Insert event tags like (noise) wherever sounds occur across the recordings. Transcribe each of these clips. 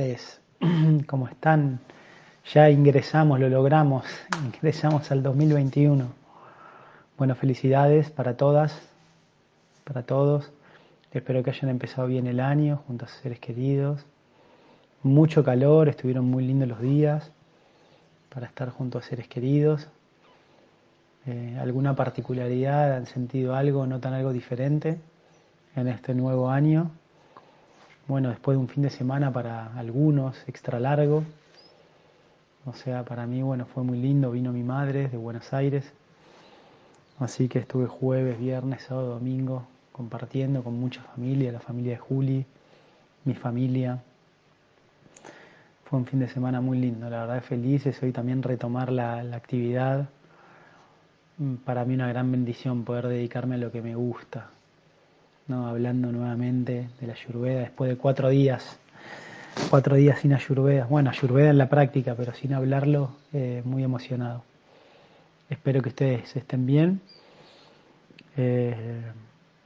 tardes. (clears throat) ¿Cómo están? Ya ingresamos, lo logramos, (laughs) ingresamos al 2021. Bueno, felicidades para todas, para todos. Espero que hayan empezado bien el año junto a seres queridos. Mucho calor, estuvieron muy lindos los días para estar junto a seres queridos. Eh, ¿Alguna particularidad? ¿Han sentido algo? ¿Notan algo diferente en este nuevo año? Bueno, después de un fin de semana para algunos, extra largo. O sea, para mí, bueno, fue muy lindo. Vino mi madre de Buenos Aires. Así que estuve jueves, viernes, sábado, domingo compartiendo con mucha familia, la familia de Juli, mi familia. Fue un fin de semana muy lindo, la verdad feliz. Hoy también retomar la, la actividad. Para mí una gran bendición poder dedicarme a lo que me gusta, hablando nuevamente de la Ayurveda después de cuatro días, cuatro días sin Ayurveda. Bueno, Ayurveda en la práctica, pero sin hablarlo, eh, muy emocionado. Espero que ustedes estén bien. Eh,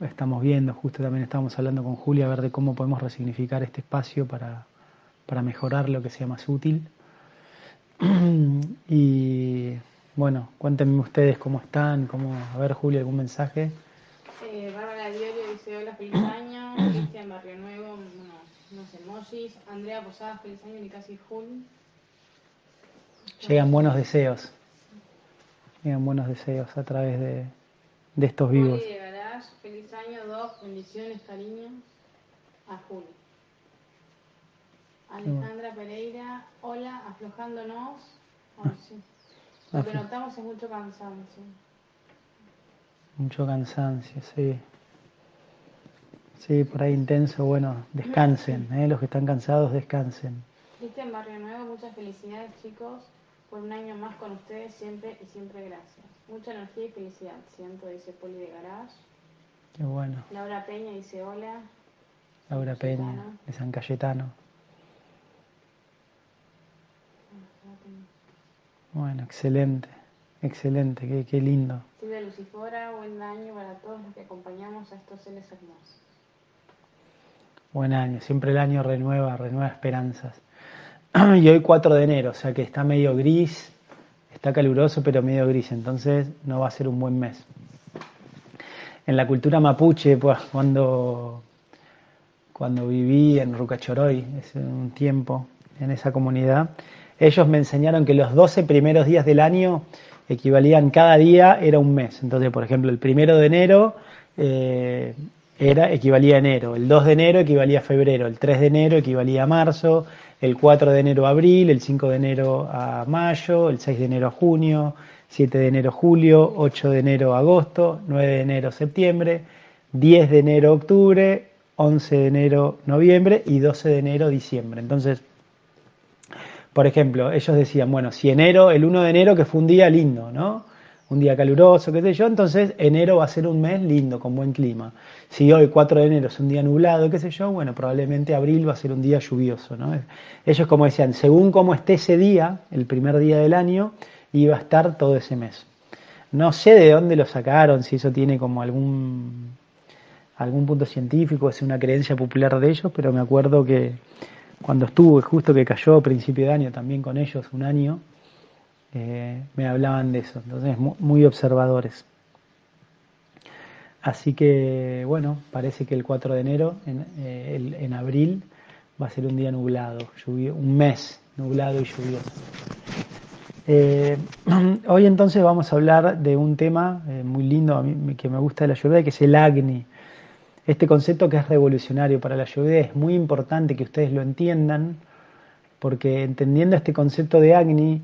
estamos viendo, justo también estamos hablando con Julia, a ver de cómo podemos resignificar este espacio para, para mejorar lo que sea más útil. (clears throat) y bueno, cuéntenme ustedes cómo están, cómo, a ver Julia, algún mensaje. Feliz año. Cristian Barrio Nuevo, unos, emojis. Andrea Posada, feliz año, y casi Jul. Llegan buenos deseos. Llegan buenos deseos a través de, de estos vivos. de Garage, feliz año, dos, bendiciones, cariño. A Jul. Alejandra Pereira, hola, aflojándonos. Lo que notamos es mucho cansancio. Mucho cansancio, sí. Sí, por ahí intenso, bueno, descansen, ¿eh? los que están cansados descansen. Cristian Barrio Nuevo, muchas felicidades chicos, por un año más con ustedes, siempre y siempre gracias. Mucha energía y felicidad, siento, dice Poli de Garage. Qué bueno. Laura Peña dice hola. Laura Peña, de San Cayetano. Bueno, excelente. Excelente, qué, qué lindo. Silvia Lucifora, buen año para todos los que acompañamos a estos seres hermosos. Buen año, siempre el año renueva, renueva esperanzas. (clears throat) y hoy 4 de enero, o sea que está medio gris, está caluroso pero medio gris, entonces no va a ser un buen mes. En la cultura mapuche, pues cuando, cuando viví en Rucachoroy, hace un tiempo, en esa comunidad, ellos me enseñaron que los 12 primeros días del año equivalían cada día era un mes. Entonces, por ejemplo, el primero de enero eh, era, equivalía a enero, el 2 de enero equivalía a febrero, el 3 de enero equivalía a marzo, el 4 de enero a abril, el 5 de enero a mayo, el 6 de enero a junio, 7 de enero a julio, 8 de enero a agosto, 9 de enero a septiembre, 10 de enero a octubre, 11 de enero a noviembre y 12 de enero a diciembre. Entonces, por ejemplo, ellos decían, bueno, si enero, el 1 de enero, que fue un día lindo, ¿no? Un día caluroso, qué sé yo, entonces enero va a ser un mes lindo, con buen clima. Si hoy 4 de enero es un día nublado, qué sé yo, bueno, probablemente abril va a ser un día lluvioso, ¿no? Ellos como decían, según cómo esté ese día, el primer día del año, iba a estar todo ese mes. No sé de dónde lo sacaron, si eso tiene como algún, algún punto científico, es una creencia popular de ellos, pero me acuerdo que cuando estuve, justo que cayó a principio de año también con ellos, un año, eh, me hablaban de eso, entonces muy observadores. Así que, bueno, parece que el 4 de enero, en, eh, en abril, va a ser un día nublado, un mes nublado y lluvioso. Eh, (clears throat) hoy entonces vamos a hablar de un tema muy lindo a mí, que me gusta de la lluvia, que es el Agni. Este concepto que es revolucionario para la lluvia es muy importante que ustedes lo entiendan, porque entendiendo este concepto de Agni,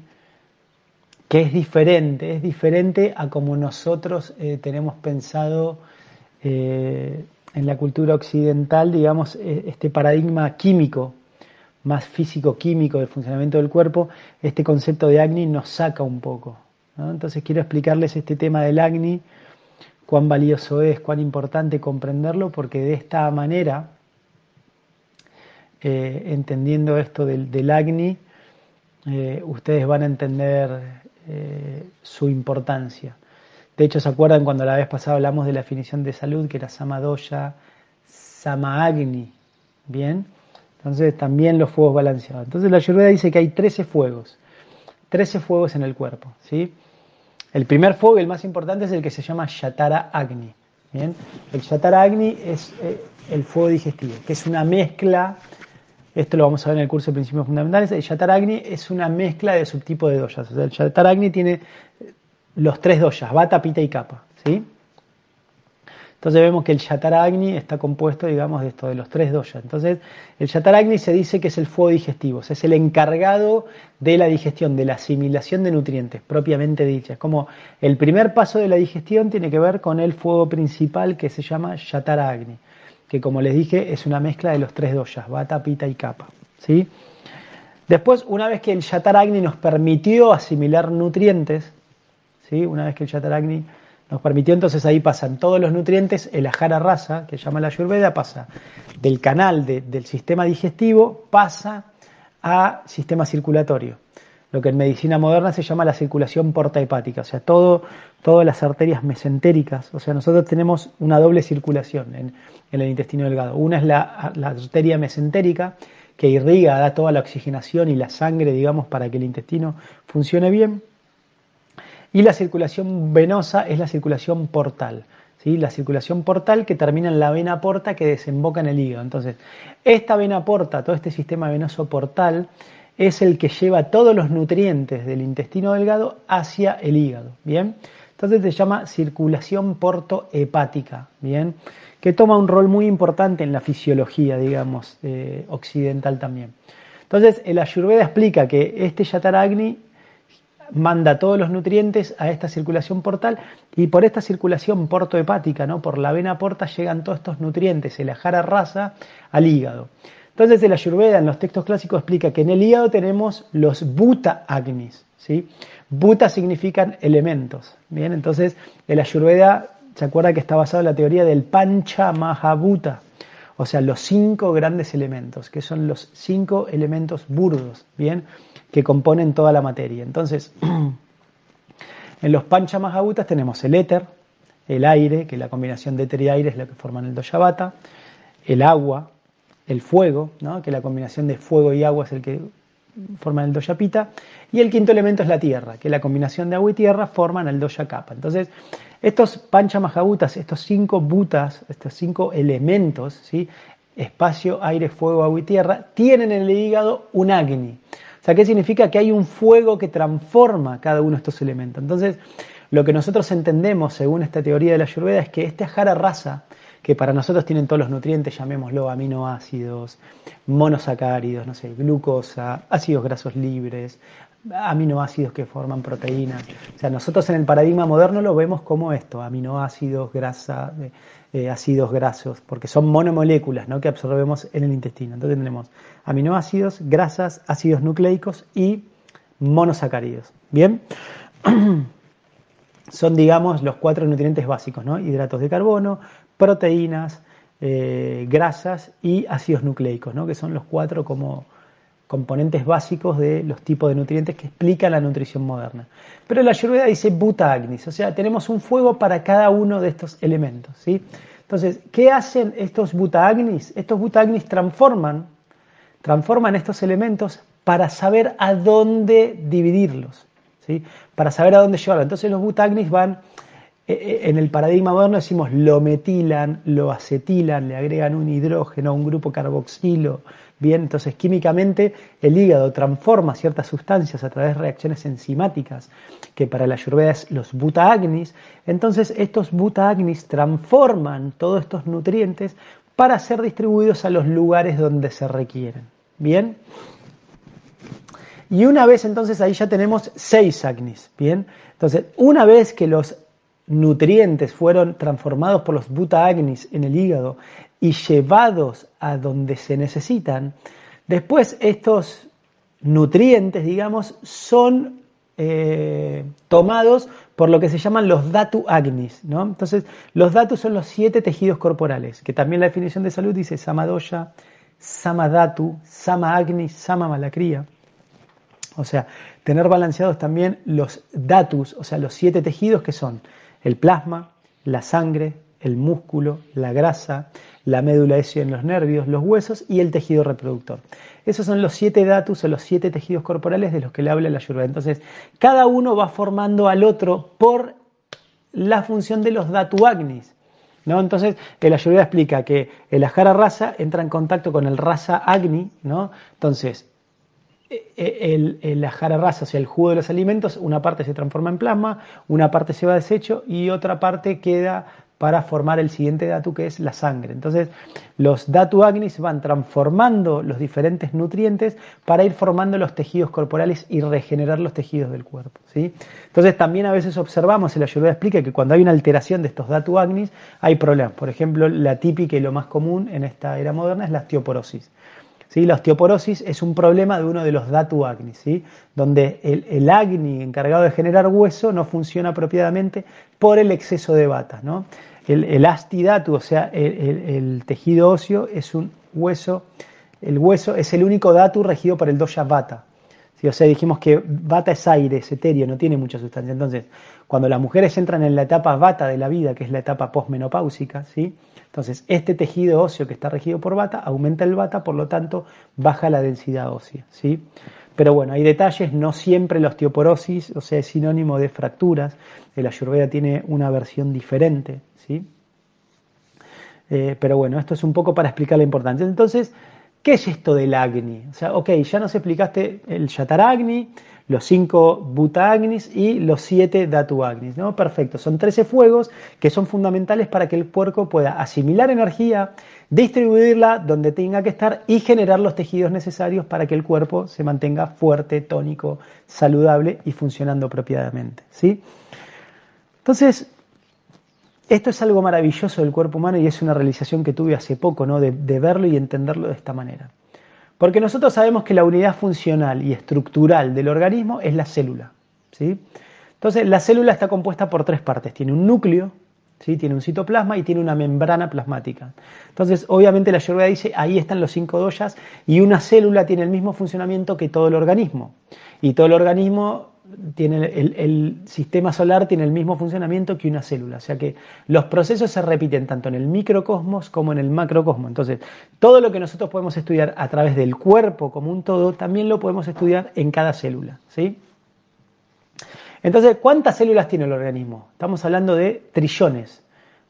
que es diferente, es diferente a como nosotros eh, tenemos pensado eh, en la cultura occidental, digamos, e, este paradigma químico, más físico-químico del funcionamiento del cuerpo, este concepto de Agni nos saca un poco. Entonces quiero explicarles este tema del Agni cuán valioso es, cuán importante comprenderlo, porque de esta manera, eh, entendiendo esto del, Agni, eh, ustedes van a entender eh, su importancia. De hecho, ¿se acuerdan cuando la vez pasada hablamos de la definición de salud, que era Samadoya, Sama Agni? Bien, Entonces también los fuegos balanceados. Entonces la Ayurveda dice que hay 13 fuegos, 13 fuegos en el cuerpo. ¿sí? El primer fuego, el más importante, es el que se llama Shatara Agni. ¿bien? El Shatara Agni es eh, el fuego digestivo, que es una mezcla, esto lo vamos a ver en el curso de principios fundamentales, el Shatara Agni es una mezcla de subtipos de doyas. O sea, el Shatara Agni tiene los tres doyas, Vata, Pita y Kapha. ¿sí? Entonces vemos que el Shataragni está compuesto, digamos, de esto, de los tres doyas. Entonces, el Shataragni se dice que es el fuego digestivo, es el encargado de la digestión, de la asimilación de nutrientes, propiamente dicha. Es como el primer paso de la digestión tiene que ver con el fuego principal que se llama Shataragni, que como les dije es una mezcla de los tres doyas, Vata, Pita y Kapha. ¿sí? Después, una vez que el Shataragni nos permitió asimilar nutrientes, ¿sí? una vez que el Shataragni nos permitió entonces ahí pasan todos los nutrientes, el ajara rasa, que llama la ayurveda, pasa del canal del sistema digestivo, pasa a sistema circulatorio. Lo que en medicina moderna se llama la circulación porta-hepática, o sea, todo, todas las arterias mesentéricas. O sea, nosotros tenemos una doble circulación en, el intestino delgado. Una es la, la arteria mesentérica, que irriga, da toda la oxigenación y la sangre, digamos, para que el intestino funcione bien. Y la circulación venosa es la circulación portal. ¿sí? La circulación portal que termina en la vena porta que desemboca en el hígado. Entonces, esta vena porta, todo este sistema venoso portal, es el que lleva todos los nutrientes del intestino delgado hacia el hígado. ¿Bien? Entonces se llama circulación portohepática, ¿bien? Que toma un rol muy importante en la fisiología, digamos, eh, occidental también. Entonces, el Ayurveda explica que este Yataragni manda todos los nutrientes a esta circulación portal y por esta circulación portohepática, ¿no? por la vena porta, llegan todos estos nutrientes, el ajara rasa, al hígado. Entonces el Ayurveda en los textos clásicos explica que en el hígado tenemos los buta agnis. ¿sí? Buta significan elementos. Bien, entonces el Ayurveda se acuerda que está basado en la teoría del Pancha Mahabhuta, o sea, los cinco grandes elementos, que son los cinco elementos burdos. Bien, que componen toda la materia. Entonces, (clears throat) en los Panchamahabutas tenemos el éter, el aire, que la combinación de éter y aire es la que forman el Doyabata, el agua, el fuego, ¿no? que la combinación de fuego y agua es el que forman el Doyapita, y el quinto elemento es la tierra, que la combinación de agua y tierra forman el Doyakapa. Entonces, estos Panchamahabutas, estos cinco butas, estos cinco elementos, espacio, aire, fuego, agua y tierra, tienen en el hígado un agni. O sea, ¿qué significa? Que hay un fuego que transforma cada uno de estos elementos. Entonces, lo que nosotros entendemos, según esta teoría de la Ayurveda, es que este ajara rasa, que para nosotros tienen todos los nutrientes, llamémoslo aminoácidos, monosacáridos, no sé, glucosa, ácidos grasos libres, aminoácidos que forman proteínas. O sea, nosotros en el paradigma moderno lo vemos como esto, aminoácidos, grasa, eh, eh, ácidos grasos, porque son monomoléculas ¿no? que absorbemos en el intestino. Entonces tenemos aminoácidos, grasas, ácidos nucleicos y monosacáridos. Bien, (clears throat) son digamos los cuatro nutrientes básicos, ¿no? hidratos de carbono, proteínas, eh, grasas y ácidos nucleicos, ¿no? que son los cuatro como componentes básicos de los tipos de nutrientes que explican la nutrición moderna. Pero la Ayurveda dice buta agnis, o sea, tenemos un fuego para cada uno de estos elementos. ¿sí? Entonces, ¿qué hacen estos buta agnis? Estos buta agnis transforman, transforman estos elementos para saber a dónde dividirlos, para saber a dónde llevarlos. Entonces los buta agnis van eh, eh, en el paradigma moderno decimos lo metilan, lo acetilan, le agregan un hidrógeno, un grupo carboxilo, Bien, entonces químicamente el hígado transforma ciertas sustancias a través de reacciones enzimáticas, que para la ayurveda es los butaagnis. Entonces estos butaagnis transforman todos estos nutrientes para ser distribuidos a los lugares donde se requieren. Bien. Y una vez entonces ahí ya tenemos seis agnis. Bien. Entonces, una vez que los nutrientes fueron transformados por los butaagnis en el hígado y llevados a donde se necesitan, después estos nutrientes, digamos, son eh, tomados por lo que se llaman los datu agnis. ¿no? Entonces, los datus son los siete tejidos corporales, que también la definición de salud dice samadoya, samadatu, sama agni, sama malacría. O sea, tener balanceados también los datus, o sea, los siete tejidos que son el plasma, la sangre, el músculo, la grasa, la médula ósea en los nervios, los huesos y el tejido reproductor. Esos son los siete datos o los siete tejidos corporales de los que le habla la Ayurveda. Entonces, cada uno va formando al otro por la función de los datu agnis. ¿no? Entonces, el Ayurveda explica que el ajara rasa entra en contacto con el rasa agni, ¿no? Entonces, e, el, el ajara rasa, o sea, el jugo de los alimentos, una parte se transforma en plasma, una parte se va a desecho y otra parte queda para formar el siguiente datu que es la sangre. Entonces, los datu agnis van transformando los diferentes nutrientes para ir formando los tejidos corporales y regenerar los tejidos del cuerpo. ¿sí? Entonces, también a veces observamos, el Ayurveda explica que cuando hay una alteración de estos datu agnis, hay problemas. Por ejemplo, la típica y lo más común en esta era moderna es la osteoporosis. ¿Sí? La osteoporosis es un problema de uno de los datu agni, ¿sí? donde el, el, agni encargado de generar hueso no funciona apropiadamente por el exceso de bata. ¿no? El, el astidatu, o sea, el, tejido óseo, es un hueso, el hueso es el único datu regido por el dosha vata. O sea, dijimos que vata es aire, es etéreo, no tiene mucha sustancia. Entonces, cuando las mujeres entran en la etapa vata de la vida, que es la etapa postmenopáusica, ¿sí? Entonces, este tejido óseo que está regido por vata aumenta el vata, por lo tanto, baja la densidad ósea, ¿sí? Pero bueno, hay detalles, no siempre la osteoporosis, o sea, es sinónimo de fracturas. El ayurveda tiene una versión diferente, ¿sí? Eh, pero bueno, esto es un poco para explicar la importancia. Entonces, ¿qué es esto del Agni? O sea, ok, ya nos explicaste el Yataragni, los cinco Butagnis y los siete Datuagnis, ¿no? Perfecto, son 13 fuegos que son fundamentales para que el cuerpo pueda asimilar energía, distribuirla donde tenga que estar y generar los tejidos necesarios para que el cuerpo se mantenga fuerte, tónico, saludable y funcionando apropiadamente, ¿sí? Entonces, esto es algo maravilloso del cuerpo humano y es una realización que tuve hace poco, ¿no? de, verlo y entenderlo de esta manera. Porque nosotros sabemos que la unidad funcional y estructural del organismo es la célula. ¿sí? Entonces, la célula está compuesta por tres partes. Tiene un núcleo, ¿sí? tiene un citoplasma y tiene una membrana plasmática. Entonces, obviamente la Ayurveda dice, ahí están los cinco doyas y una célula tiene el mismo funcionamiento que todo el organismo. Y todo el organismo tiene el, sistema solar tiene el mismo funcionamiento que una célula, o sea que los procesos se repiten tanto en el microcosmos como en el macrocosmos. Entonces, todo lo que nosotros podemos estudiar a través del cuerpo como un todo, también lo podemos estudiar en cada célula, ¿sí? Entonces, ¿cuántas células tiene el organismo? Estamos hablando de trillones,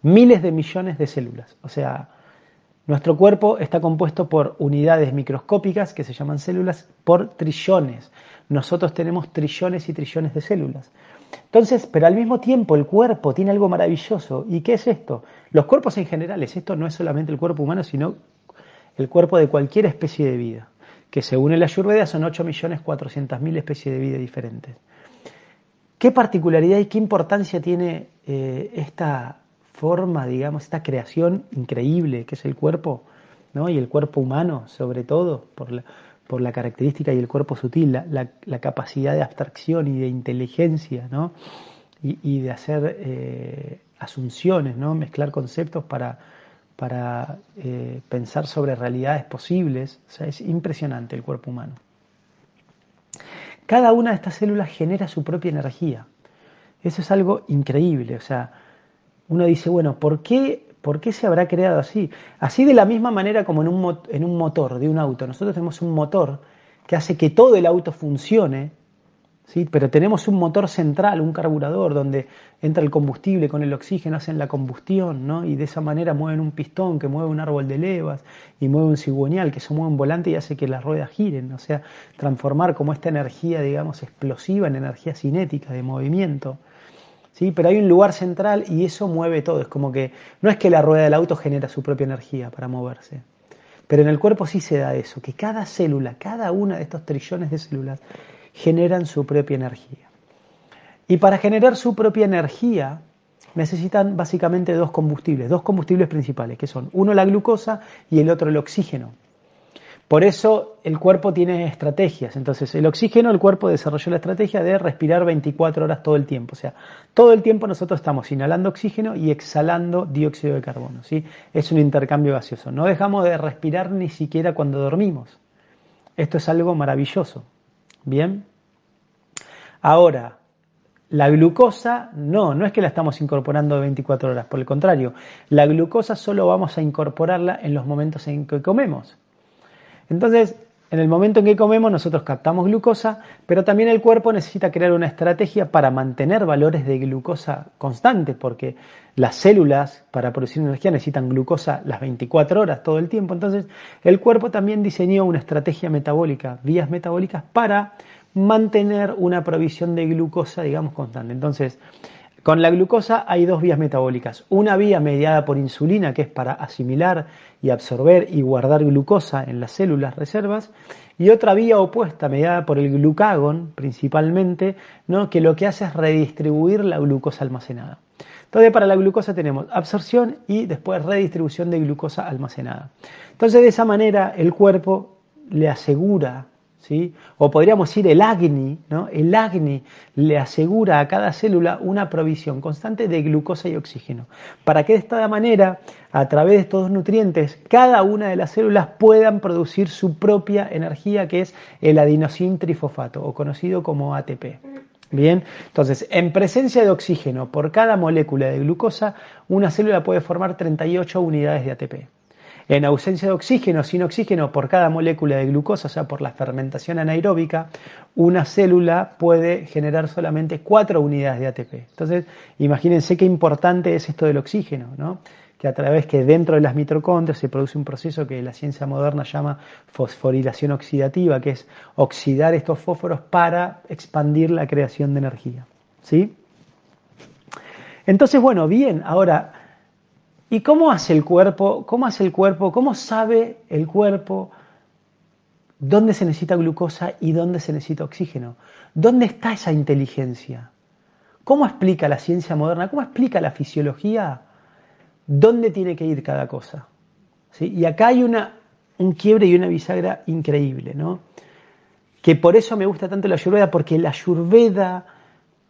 miles de millones de células. O sea, nuestro cuerpo está compuesto por unidades microscópicas que se llaman células por trillones nosotros tenemos trillones y trillones de células. Entonces, pero al mismo tiempo el cuerpo tiene algo maravilloso. ¿Y qué es esto? Los cuerpos en general, esto no es solamente el cuerpo humano, sino el cuerpo de cualquier especie de vida, que según el Ayurveda son 8.400.000 especies de vida diferentes. ¿Qué particularidad y qué importancia tiene eh, esta forma, digamos, esta creación increíble que es el cuerpo, ¿no? y el cuerpo humano sobre todo, por la, por la característica y el cuerpo sutil, la, capacidad de abstracción y de inteligencia, ¿no? y, de hacer eh, asunciones, ¿no? mezclar conceptos para, para eh, pensar sobre realidades posibles. O sea, es impresionante el cuerpo humano. Cada una de estas células genera su propia energía. Eso es algo increíble. O sea, uno dice, bueno, ¿por qué ¿Por qué se habrá creado así? Así de la misma manera como en un, en un motor de un auto. Nosotros tenemos un motor que hace que todo el auto funcione, ¿sí? pero tenemos un motor central, un carburador, donde entra el combustible con el oxígeno, hacen la combustión, ¿no? y de esa manera mueven un pistón que mueve un árbol de levas y mueve un cigüeñal que se mueve un volante y hace que las ruedas giren, o sea, transformar como esta energía, digamos, explosiva en energía cinética de movimiento. ¿Sí? Pero hay un lugar central y eso mueve todo. Es como que no es que la rueda del auto genera su propia energía para moverse. Pero en el cuerpo sí se da eso, que cada célula, cada una de estos trillones de células generan su propia energía. Y para generar su propia energía necesitan básicamente dos combustibles, dos combustibles principales, que son uno la glucosa y el otro el oxígeno. Por eso el cuerpo tiene estrategias. Entonces, el oxígeno, el cuerpo desarrolló la estrategia de respirar 24 horas todo el tiempo. O sea, todo el tiempo nosotros estamos inhalando oxígeno y exhalando dióxido de carbono. ¿sí? Es un intercambio gaseoso. No dejamos de respirar ni siquiera cuando dormimos. Esto es algo maravilloso. Bien. Ahora, La glucosa, no, no es que la estamos incorporando de 24 horas, por el contrario, la glucosa solo vamos a incorporarla en los momentos en que comemos. Entonces, en el momento en que comemos nosotros captamos glucosa, pero también el cuerpo necesita crear una estrategia para mantener valores de glucosa constantes, porque las células para producir energía necesitan glucosa las 24 horas todo el tiempo. Entonces el cuerpo también diseñó una estrategia metabólica, vías metabólicas para mantener una provisión de glucosa, digamos, constante. Entonces, con la glucosa hay dos vías metabólicas. Una vía mediada por insulina, que es para asimilar y absorber y guardar glucosa en las células reservas, y otra vía opuesta, mediada por el glucagón principalmente, ¿no? que lo que hace es redistribuir la glucosa almacenada. Entonces, para la glucosa tenemos absorción y después redistribución de glucosa almacenada. Entonces, de esa manera, el cuerpo le asegura o podríamos decir el Agni, ¿no? El Agni le asegura a cada célula una provisión constante de glucosa y oxígeno, para que de esta manera, a través de estos nutrientes, cada una de las células puedan producir su propia energía, que es el adenosin trifosfato, o conocido como ATP. Bien, entonces, en presencia de oxígeno por cada molécula de glucosa, una célula puede formar 38 unidades de ATP. En ausencia de oxígeno, sin oxígeno por cada molécula de glucosa, o sea, por la fermentación anaeróbica, una célula puede generar solamente cuatro unidades de ATP. Entonces, imagínense qué importante es esto del oxígeno, ¿no? que a través que dentro de las mitocondrias se produce un proceso que la ciencia moderna llama fosforilación oxidativa, que es oxidar estos fósforos para expandir la creación de energía. ¿Sí? Entonces, bueno, bien, ahora ¿Y cómo hace el cuerpo? ¿Cómo hace el cuerpo? ¿Cómo sabe el cuerpo dónde se necesita glucosa y dónde se necesita oxígeno? ¿Dónde está esa inteligencia? ¿Cómo explica la ciencia moderna? ¿Cómo explica la fisiología dónde tiene que ir cada cosa? ¿Sí? Y acá hay una, un quiebre y una bisagra increíble, ¿no? Que por eso me gusta tanto la Ayurveda, porque la Ayurveda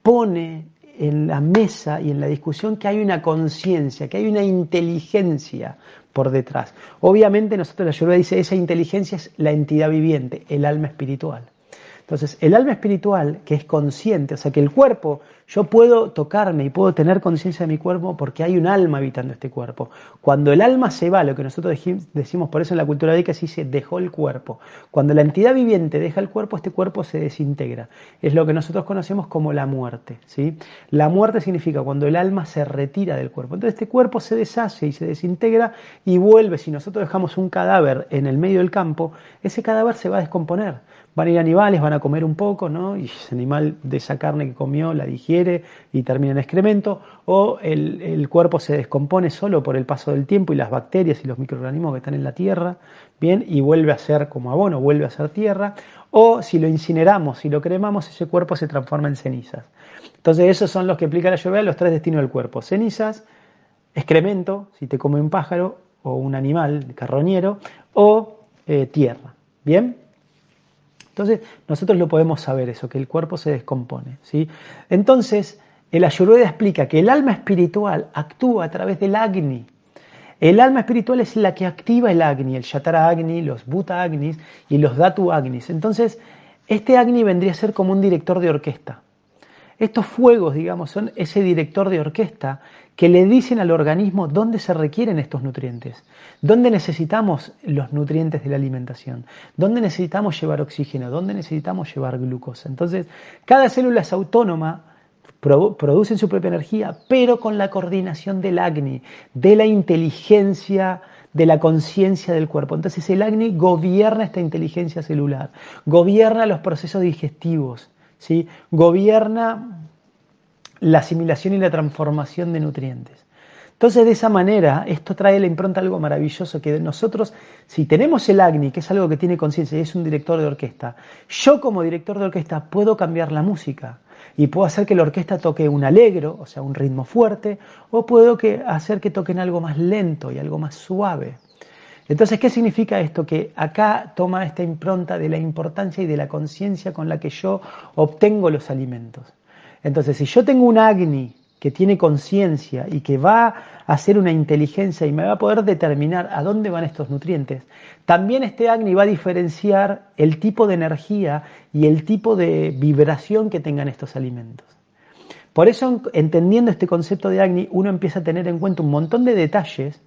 pone en la mesa y en la discusión que hay una conciencia, que hay una inteligencia por detrás. Obviamente nosotros la Ayurveda dice esa inteligencia es la entidad viviente, el alma espiritual. Entonces, el alma espiritual, que es consciente, o sea, que el cuerpo, yo puedo tocarme y puedo tener conciencia de mi cuerpo porque hay un alma habitando este cuerpo. Cuando el alma se va, lo que nosotros decimos, por eso en la cultura védica se dice dejó el cuerpo. Cuando la entidad viviente deja el cuerpo, este cuerpo se desintegra. Es lo que nosotros conocemos como la muerte. ¿sí? La muerte significa cuando el alma se retira del cuerpo. Entonces, este cuerpo se deshace y se desintegra y vuelve. Si nosotros dejamos un cadáver en el medio del campo, ese cadáver se va a descomponer van a ir animales, van a comer un poco, ¿no? Y ese animal de esa carne que comió la digiere y termina en excremento, o el, cuerpo se descompone solo por el paso del tiempo y las bacterias y los microorganismos que están en la tierra, ¿bien? Y vuelve a ser como abono, vuelve a ser tierra, o si lo incineramos, si lo cremamos, ese cuerpo se transforma en cenizas. Entonces esos son los que explica la lluvia, los tres destinos del cuerpo, cenizas, excremento, si te come un pájaro o un animal carroñero, o eh, tierra. ¿Bien? Entonces, nosotros lo podemos saber eso, que el cuerpo se descompone. ¿sí? Entonces, el Ayurveda explica que el alma espiritual actúa a través del Agni. El alma espiritual es la que activa el Agni, el Shatara Agni, los Bhuta Agnis y los Datu Agnis. Entonces, este Agni vendría a ser como un director de orquesta. Estos fuegos, digamos, son ese director de orquesta que le dicen al organismo dónde se requieren estos nutrientes, dónde necesitamos los nutrientes de la alimentación, dónde necesitamos llevar oxígeno, dónde necesitamos llevar glucosa. Entonces, cada célula es autónoma, producen su propia energía, pero con la coordinación del Agni, de la inteligencia, de la conciencia del cuerpo. Entonces el Agni gobierna esta inteligencia celular, gobierna los procesos digestivos, gobierna la asimilación y la transformación de nutrientes. Entonces, de esa manera, esto trae la impronta algo maravilloso, que nosotros, si tenemos el Agni, que es algo que tiene conciencia y es un director de orquesta, yo como director de orquesta puedo cambiar la música y puedo hacer que la orquesta toque un alegro, o sea, un ritmo fuerte, o puedo que, hacer que toquen algo más lento y algo más suave. Entonces, ¿qué significa esto? Que acá toma esta impronta de la importancia y de la conciencia con la que yo obtengo los alimentos. Entonces, si yo tengo un Agni que tiene conciencia y que va a hacer una inteligencia y me va a poder determinar a dónde van estos nutrientes, también este Agni va a diferenciar el tipo de energía y el tipo de vibración que tengan estos alimentos. Por eso, entendiendo este concepto de Agni, uno empieza a tener en cuenta un montón de detalles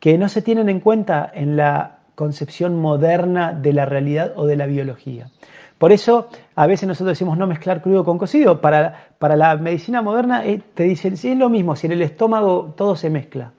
que no se tienen en cuenta en la concepción moderna de la realidad o de la biología. Por eso a veces nosotros decimos no mezclar crudo con cocido. Para, para la medicina moderna eh, te dicen, sí, es lo mismo, si en el estómago todo se mezcla.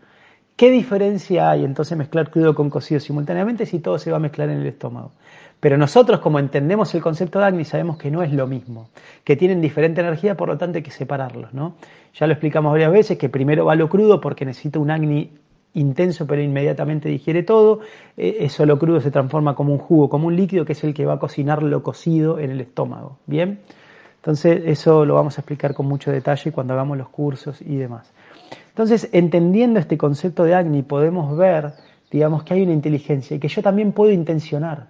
¿Qué diferencia hay entonces mezclar crudo con cocido simultáneamente si todo se va a mezclar en el estómago? Pero nosotros, como entendemos el concepto de Agni, sabemos que no es lo mismo, que tienen diferente energía, por lo tanto hay que separarlos. ¿no? Ya lo explicamos varias veces, que primero va lo crudo porque necesita un Agni intenso pero inmediatamente digiere todo, eh, eso lo crudo se transforma como un jugo, como un líquido que es el que va a cocinar lo cocido en el estómago. ¿Bien? Entonces eso lo vamos a explicar con mucho detalle cuando hagamos los cursos y demás. Entonces, entendiendo este concepto de Agni, podemos ver, digamos, que hay una inteligencia y que yo también puedo intencionar.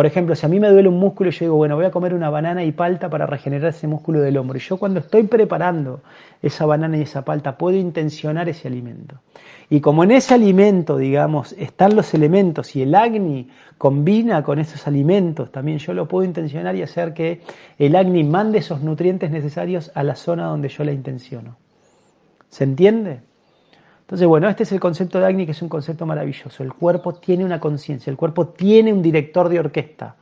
Por ejemplo, si a mí me duele un músculo, yo digo, bueno, voy a comer una banana y palta para regenerar ese músculo del hombro. Y yo cuando estoy preparando esa banana y esa palta, puedo intencionar ese alimento. Y como en ese alimento, digamos, están los elementos y el Agni combina con esos alimentos, también yo lo puedo intencionar y hacer que el Agni mande esos nutrientes necesarios a la zona donde yo la intenciono. ¿Se entiende? Entonces, bueno, este es el concepto de Agni, que es un concepto maravilloso. El cuerpo tiene una conciencia, el cuerpo tiene un director de orquesta.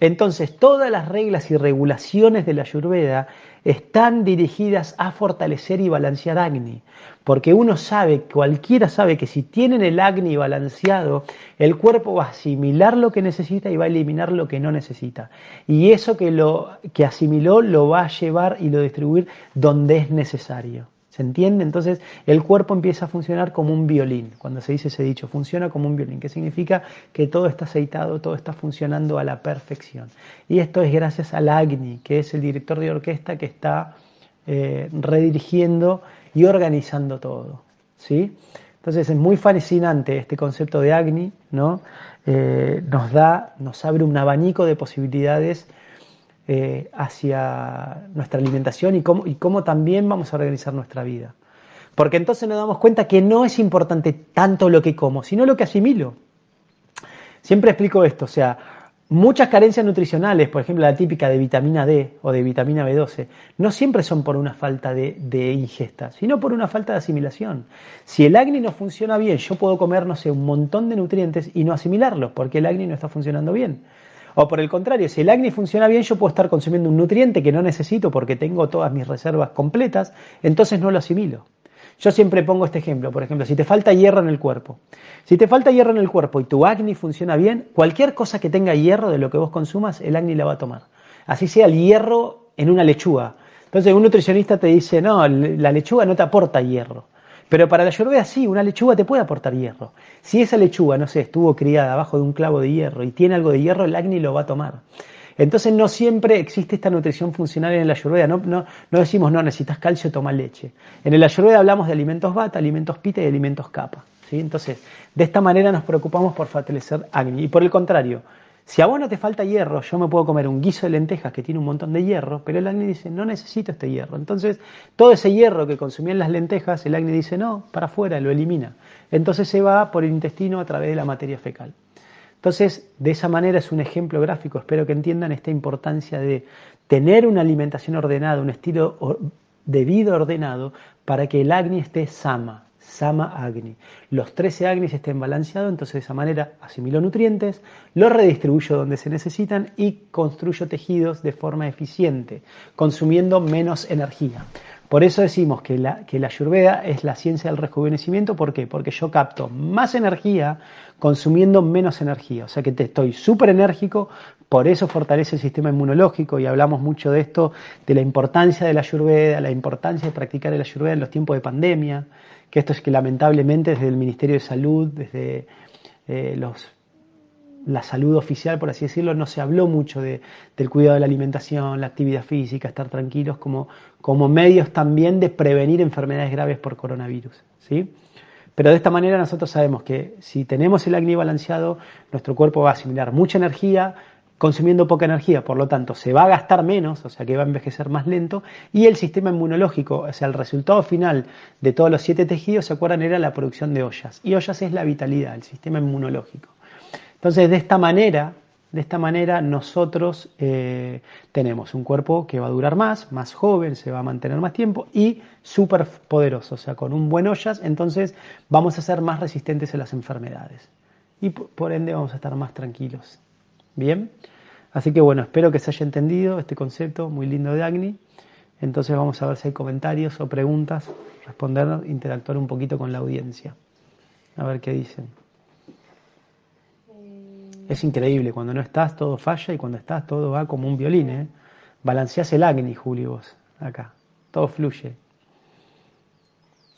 Entonces, todas las reglas y regulaciones de la Ayurveda están dirigidas a fortalecer y balancear Agni, porque uno sabe, cualquiera sabe que si tienen el Agni balanceado, el cuerpo va a asimilar lo que necesita y va a eliminar lo que no necesita. Y eso que lo que asimiló lo va a llevar y lo distribuir donde es necesario. ¿Se entiende? Entonces el cuerpo empieza a funcionar como un violín. Cuando se dice ese dicho, funciona como un violín, que significa que todo está aceitado, todo está funcionando a la perfección. Y esto es gracias al Agni, que es el director de orquesta que está eh, redirigiendo y organizando todo. ¿sí? Entonces es muy fascinante este concepto de Agni, ¿no? Eh, nos da, nos abre un abanico de posibilidades eh, hacia nuestra alimentación y cómo, y cómo también vamos a organizar nuestra vida. Porque entonces nos damos cuenta que no es importante tanto lo que como, sino lo que asimilo. Siempre explico esto, o sea, muchas carencias nutricionales, por ejemplo la típica de vitamina D o de vitamina B12, no siempre son por una falta de, de, ingesta, sino por una falta de asimilación. Si el acné no funciona bien, yo puedo comer, no sé, un montón de nutrientes y no asimilarlos, porque el acné no está funcionando bien. O por el contrario, si el acné funciona bien, yo puedo estar consumiendo un nutriente que no necesito porque tengo todas mis reservas completas, entonces no lo asimilo. Yo siempre pongo este ejemplo, por ejemplo, si te falta hierro en el cuerpo. Si te falta hierro en el cuerpo y tu acné funciona bien, cualquier cosa que tenga hierro de lo que vos consumas, el acné la va a tomar. Así sea el hierro en una lechuga. Entonces un nutricionista te dice, no, la lechuga no te aporta hierro. Pero para la ayurveda sí, una lechuga te puede aportar hierro. Si esa lechuga, no sé, estuvo criada abajo de un clavo de hierro y tiene algo de hierro, el acné lo va a tomar. Entonces no siempre existe esta nutrición funcional en la ayurveda. No, no, decimos, no, necesitas calcio, toma leche. En el ayurveda hablamos de alimentos bata, alimentos pita y alimentos capa. Entonces, de esta manera nos preocupamos por fortalecer acné. Y por el contrario, si a vos no te falta hierro, yo me puedo comer un guiso de lentejas que tiene un montón de hierro, pero el acné dice, no necesito este hierro. Entonces, todo ese hierro que consumían las lentejas, el acné dice, no, para afuera, lo elimina. Entonces se va por el intestino a través de la materia fecal. Entonces, de esa manera es un ejemplo gráfico, espero que entiendan esta importancia de tener una alimentación ordenada, un estilo de vida ordenado, para que el acné esté sama, Sama Agni. Los 13 Agnis estén balanceados, entonces de esa manera asimilo nutrientes, los redistribuyo donde se necesitan y construyo tejidos de forma eficiente, consumiendo menos energía. Por eso decimos que la, que la Ayurveda es la ciencia del rejuvenecimiento. ¿Por qué? Porque yo capto más energía consumiendo menos energía. O sea que te estoy súper enérgico, por eso fortalece el sistema inmunológico y hablamos mucho de esto, de la importancia de la Ayurveda, la importancia de practicar el Ayurveda en los tiempos de pandemia que esto es que lamentablemente desde el Ministerio de Salud, desde eh, los, la salud oficial, por así decirlo, no se habló mucho de, del cuidado de la alimentación, la actividad física, estar tranquilos como, como medios también de prevenir enfermedades graves por coronavirus. ¿sí? Pero de esta manera nosotros sabemos que si tenemos el acné balanceado, nuestro cuerpo va a asimilar mucha energía, consumiendo poca energía, por lo tanto se va a gastar menos, o sea que va a envejecer más lento, y el sistema inmunológico, o sea, el resultado final de todos los siete tejidos, ¿se acuerdan? Era la producción de ollas, y ollas es la vitalidad, el sistema inmunológico. Entonces, de esta manera, De esta manera nosotros eh, tenemos un cuerpo que va a durar más, más joven, se va a mantener más tiempo y súper poderoso, o sea, con un buen ollas, entonces vamos a ser más resistentes a las enfermedades y por ende vamos a estar más tranquilos. Bien, así que bueno, espero que se haya entendido este concepto muy lindo de Agni. Entonces vamos a ver si hay comentarios o preguntas, responder, interactuar un poquito con la audiencia. A ver qué dicen. Es increíble, cuando no estás todo falla y cuando estás todo va como un violín. ¿eh? Balanceás el Agni, Julio, vos, acá. Todo fluye.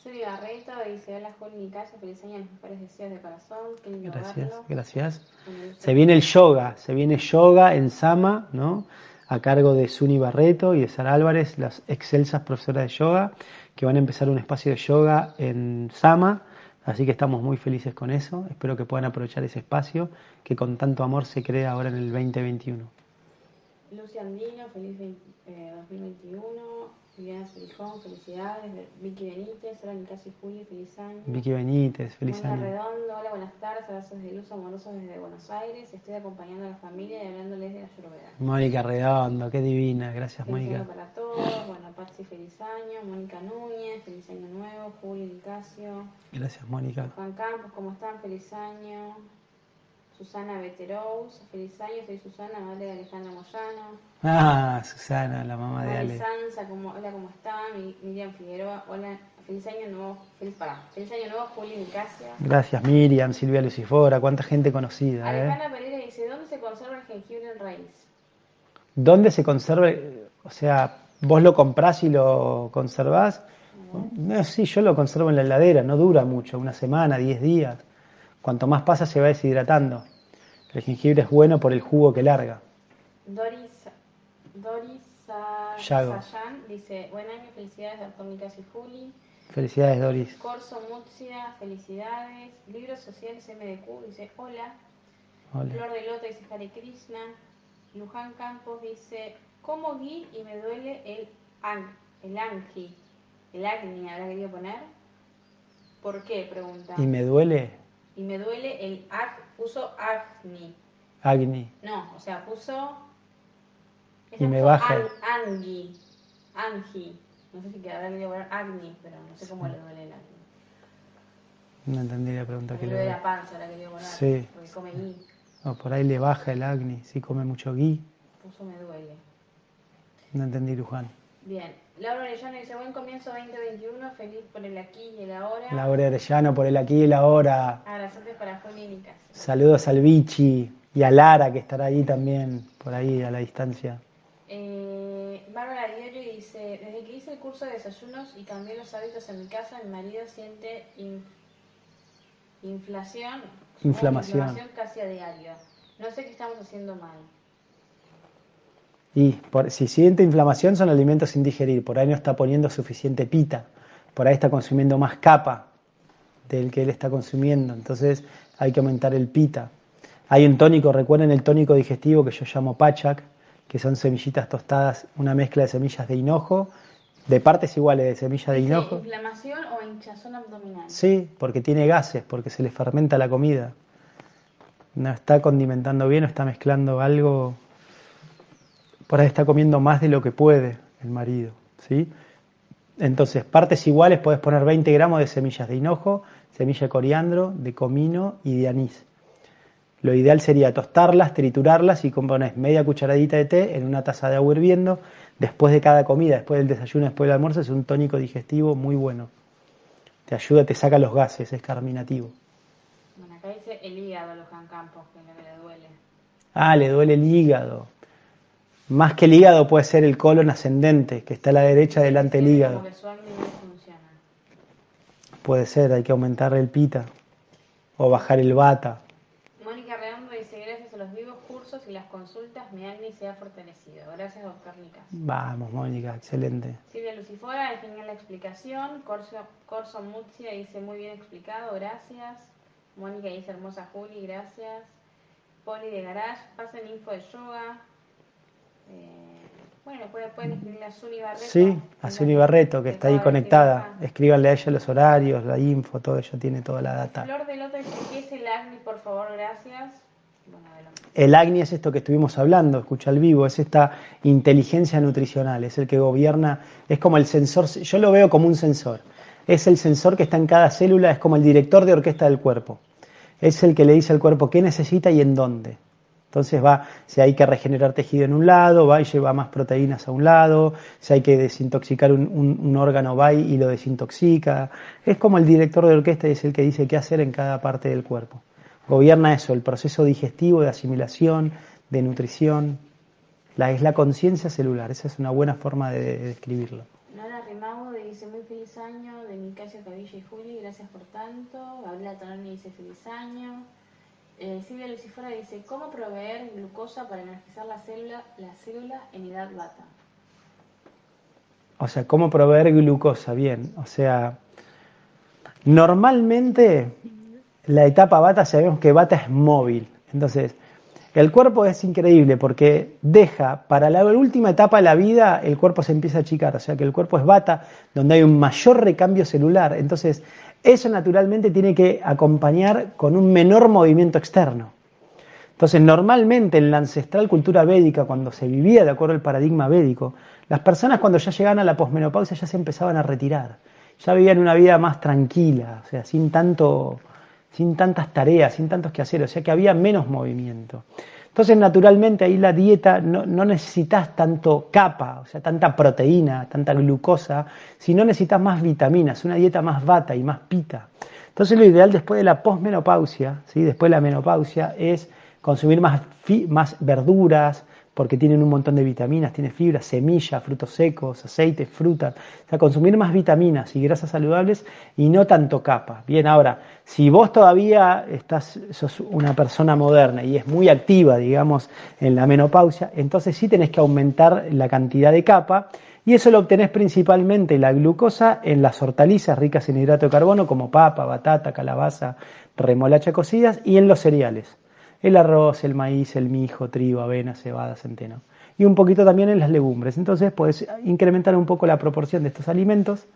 Suri Barreto dice, hola Juli casa, feliz año, mejores deseos de corazón. gracias, gracias. Se viene el yoga, se viene yoga en Sama, ¿no? A cargo de Suni Barreto y de Sara Álvarez, las excelsas profesoras de yoga, que van a empezar un espacio de yoga en Sama Así que estamos muy felices con eso. Espero que puedan aprovechar ese espacio que con tanto amor se crea ahora en el 2021. Lucia Andino, feliz 2021. Felicidades. Vicky Benítez, hola Nicasio Juli, feliz año. Vicky Benítez, feliz año. Redondo, hola, buenas tardes, abrazos de luz amorosos desde Buenos Aires. Estoy acompañando a la familia y hablándoles de la Ayurveda. Mónica Redondo, qué divina, gracias feliz Mónica. Año para todos, bueno, Patsy, feliz año. Mónica Núñez, feliz año nuevo. Juli Nicasio. Gracias Mónica. Juan Campos, ¿cómo están? Feliz año. Susana Veterous, feliz año, soy Susana, madre de Alejandra Moyano. Ah, Susana, la mamá de Ale. Sansa, ¿cómo, hola, ¿cómo están? Miriam Figueroa, hola, feliz año nuevo, feliz, para, feliz año nuevo, Juli Nicasia. Gracias Miriam, Silvia Lucifora, cuánta gente conocida. ¿eh? Alejandra ¿eh? Pereira dice, ¿dónde se conserva el jengibre en raíz? ¿Dónde se conserva? O sea, vos lo comprás y lo conservás. No, sí, yo lo conservo en la heladera, no dura mucho, una semana, diez días. Cuanto más pasa se va deshidratando. El jengibre es bueno por el jugo que larga. Doris, Doris Sayan dice, buen año, felicidades Micas y Juli. Felicidades Doris. Corso Mutsia, felicidades. Libros sociales MDQ dice, hola. hola. Flor de Lota dice Hare Krishna. Luján Campos dice, ¿cómo vi y me duele el, ang, el angi? El agni, ¿habrá querido poner? ¿Por qué? Pregunta. ¿Y me duele? Y me duele el ag, puso agni. Agni. No, o sea, puso. Y me baja. angi. Angi. No sé si quedará le poner agni, pero no sé cómo le duele el agni. No entendí la pregunta que le duele. la panza la quería poner. Sí. Porque come gui. O por ahí le baja el agni, si come mucho gui. Puso me duele. No entendí, Luján. Bien. Laura Arellano dice, buen comienzo 2021, feliz por el aquí y el ahora. Laura Arellano por el aquí y el ahora. Abrazotes para Juli Saludos al Vichy y a Lara que estará ahí también, por ahí a la distancia. Eh, Bárbara Diario dice, desde que hice el curso de desayunos y cambié los hábitos en mi casa, mi marido siente inflación, inflamación. inflamación casi a diario. No sé qué estamos haciendo mal. Y por, si siente inflamación son alimentos sin digerir, por ahí no está poniendo suficiente pita, por ahí está consumiendo más capa del que él está consumiendo, entonces hay que aumentar el pita. Hay un tónico, recuerden el tónico digestivo que yo llamo Pachak, que son semillitas tostadas, una mezcla de semillas de hinojo, de partes iguales de semillas de hinojo. ¿Inflamación o hinchazón abdominal? Sí, porque tiene gases, porque se le fermenta la comida. No está condimentando bien, o está mezclando algo por ahí está comiendo más de lo que puede el marido, ¿sí? Entonces, partes iguales puedes poner 20 gramos de semillas de hinojo, semilla de coriandro, de comino y de anís. Lo ideal sería tostarlas, triturarlas y compones media cucharadita de té en una taza de agua hirviendo. Después de cada comida, después del desayuno, después del almuerzo, es un tónico digestivo muy bueno. Te ayuda, te saca los gases, es carminativo. Bueno, acá dice el hígado, los Campos, que le duele. Ah, le duele el hígado. Más que el hígado puede ser el colon ascendente, que está a la derecha delante del hígado. Puede ser, hay que aumentar el pita o bajar el bata. Mónica Redondo dice, gracias a los vivos cursos y las consultas, mi acné se ha fortalecido. Gracias, doctor Nicas. Vamos, Mónica, excelente. Silvia Lucifora, genial la explicación. Corso, Corso Muzia dice, muy bien explicado, gracias. Mónica dice, hermosa Juli, gracias. Poli de Garage, pasen info de yoga. Eh, bueno, pueden, escribirle a Barreto. Sí, a Barreto, que está ahí conectada. Escríbanle a ella los horarios, la info, todo, ella tiene toda la data. Flor de Loto dice, ¿qué es el ACNI, por favor? Gracias. El Agni es esto que estuvimos hablando, escucha al vivo, es esta inteligencia nutricional, es el que gobierna, es como el sensor, yo lo veo como un sensor, es el sensor que está en cada célula, es como el director de orquesta del cuerpo, es el que le dice al cuerpo qué necesita y en dónde. Entonces va, si hay que regenerar tejido en un lado, va y lleva más proteínas a un lado, si hay que desintoxicar un, órgano, va y lo desintoxica. Es como el director de orquesta y es el que dice qué hacer en cada parte del cuerpo. Gobierna eso, el proceso digestivo, de asimilación, de nutrición. La, es la conciencia celular, esa es una buena forma de, describirlo. Nora Rimago dice muy feliz año de mi casa Cabilla y Juli, gracias por tanto. Tononi dice feliz año. Eh, Silvia Lucifora dice, ¿cómo proveer glucosa para energizar la célula, la célula en edad bata? O sea, ¿cómo proveer glucosa? Bien, o sea, normalmente la etapa bata sabemos que bata es móvil. Entonces, el cuerpo es increíble porque deja para la última etapa de la vida el cuerpo se empieza a achicar, o sea que el cuerpo es bata donde hay un mayor recambio celular. Entonces, eso naturalmente tiene que acompañar con un menor movimiento externo. Entonces, normalmente en la ancestral cultura védica, cuando se vivía de acuerdo al paradigma védico, las personas cuando ya llegaban a la posmenopausia ya se empezaban a retirar, ya vivían una vida más tranquila, o sea, sin tanto, sin tantas tareas, sin tantos que hacer, o sea que había menos movimiento. Entonces, naturalmente, ahí la dieta no, necesitas tanto capa, o sea, tanta proteína, tanta glucosa, sino necesitas más vitaminas, una dieta más bata y más pita. Entonces, lo ideal después de la posmenopausia, ¿sí? después de la menopausia, es consumir más, más verduras, porque tienen un montón de vitaminas, tiene fibra, semillas, frutos secos, aceites, frutas, o sea, consumir más vitaminas y grasas saludables y no tanto capa. Bien, ahora, si vos todavía estás, sos una persona moderna y es muy activa, digamos, en la menopausia, entonces sí tenés que aumentar la cantidad de capa y eso lo obtenés principalmente la glucosa en las hortalizas ricas en hidrato de carbono como papa, batata, calabaza, remolacha cocidas y en los cereales el arroz, el maíz, el mijo, trigo, avena, cebada, centeno. Y un poquito también en las legumbres. Entonces puedes incrementar un poco la proporción de estos alimentos,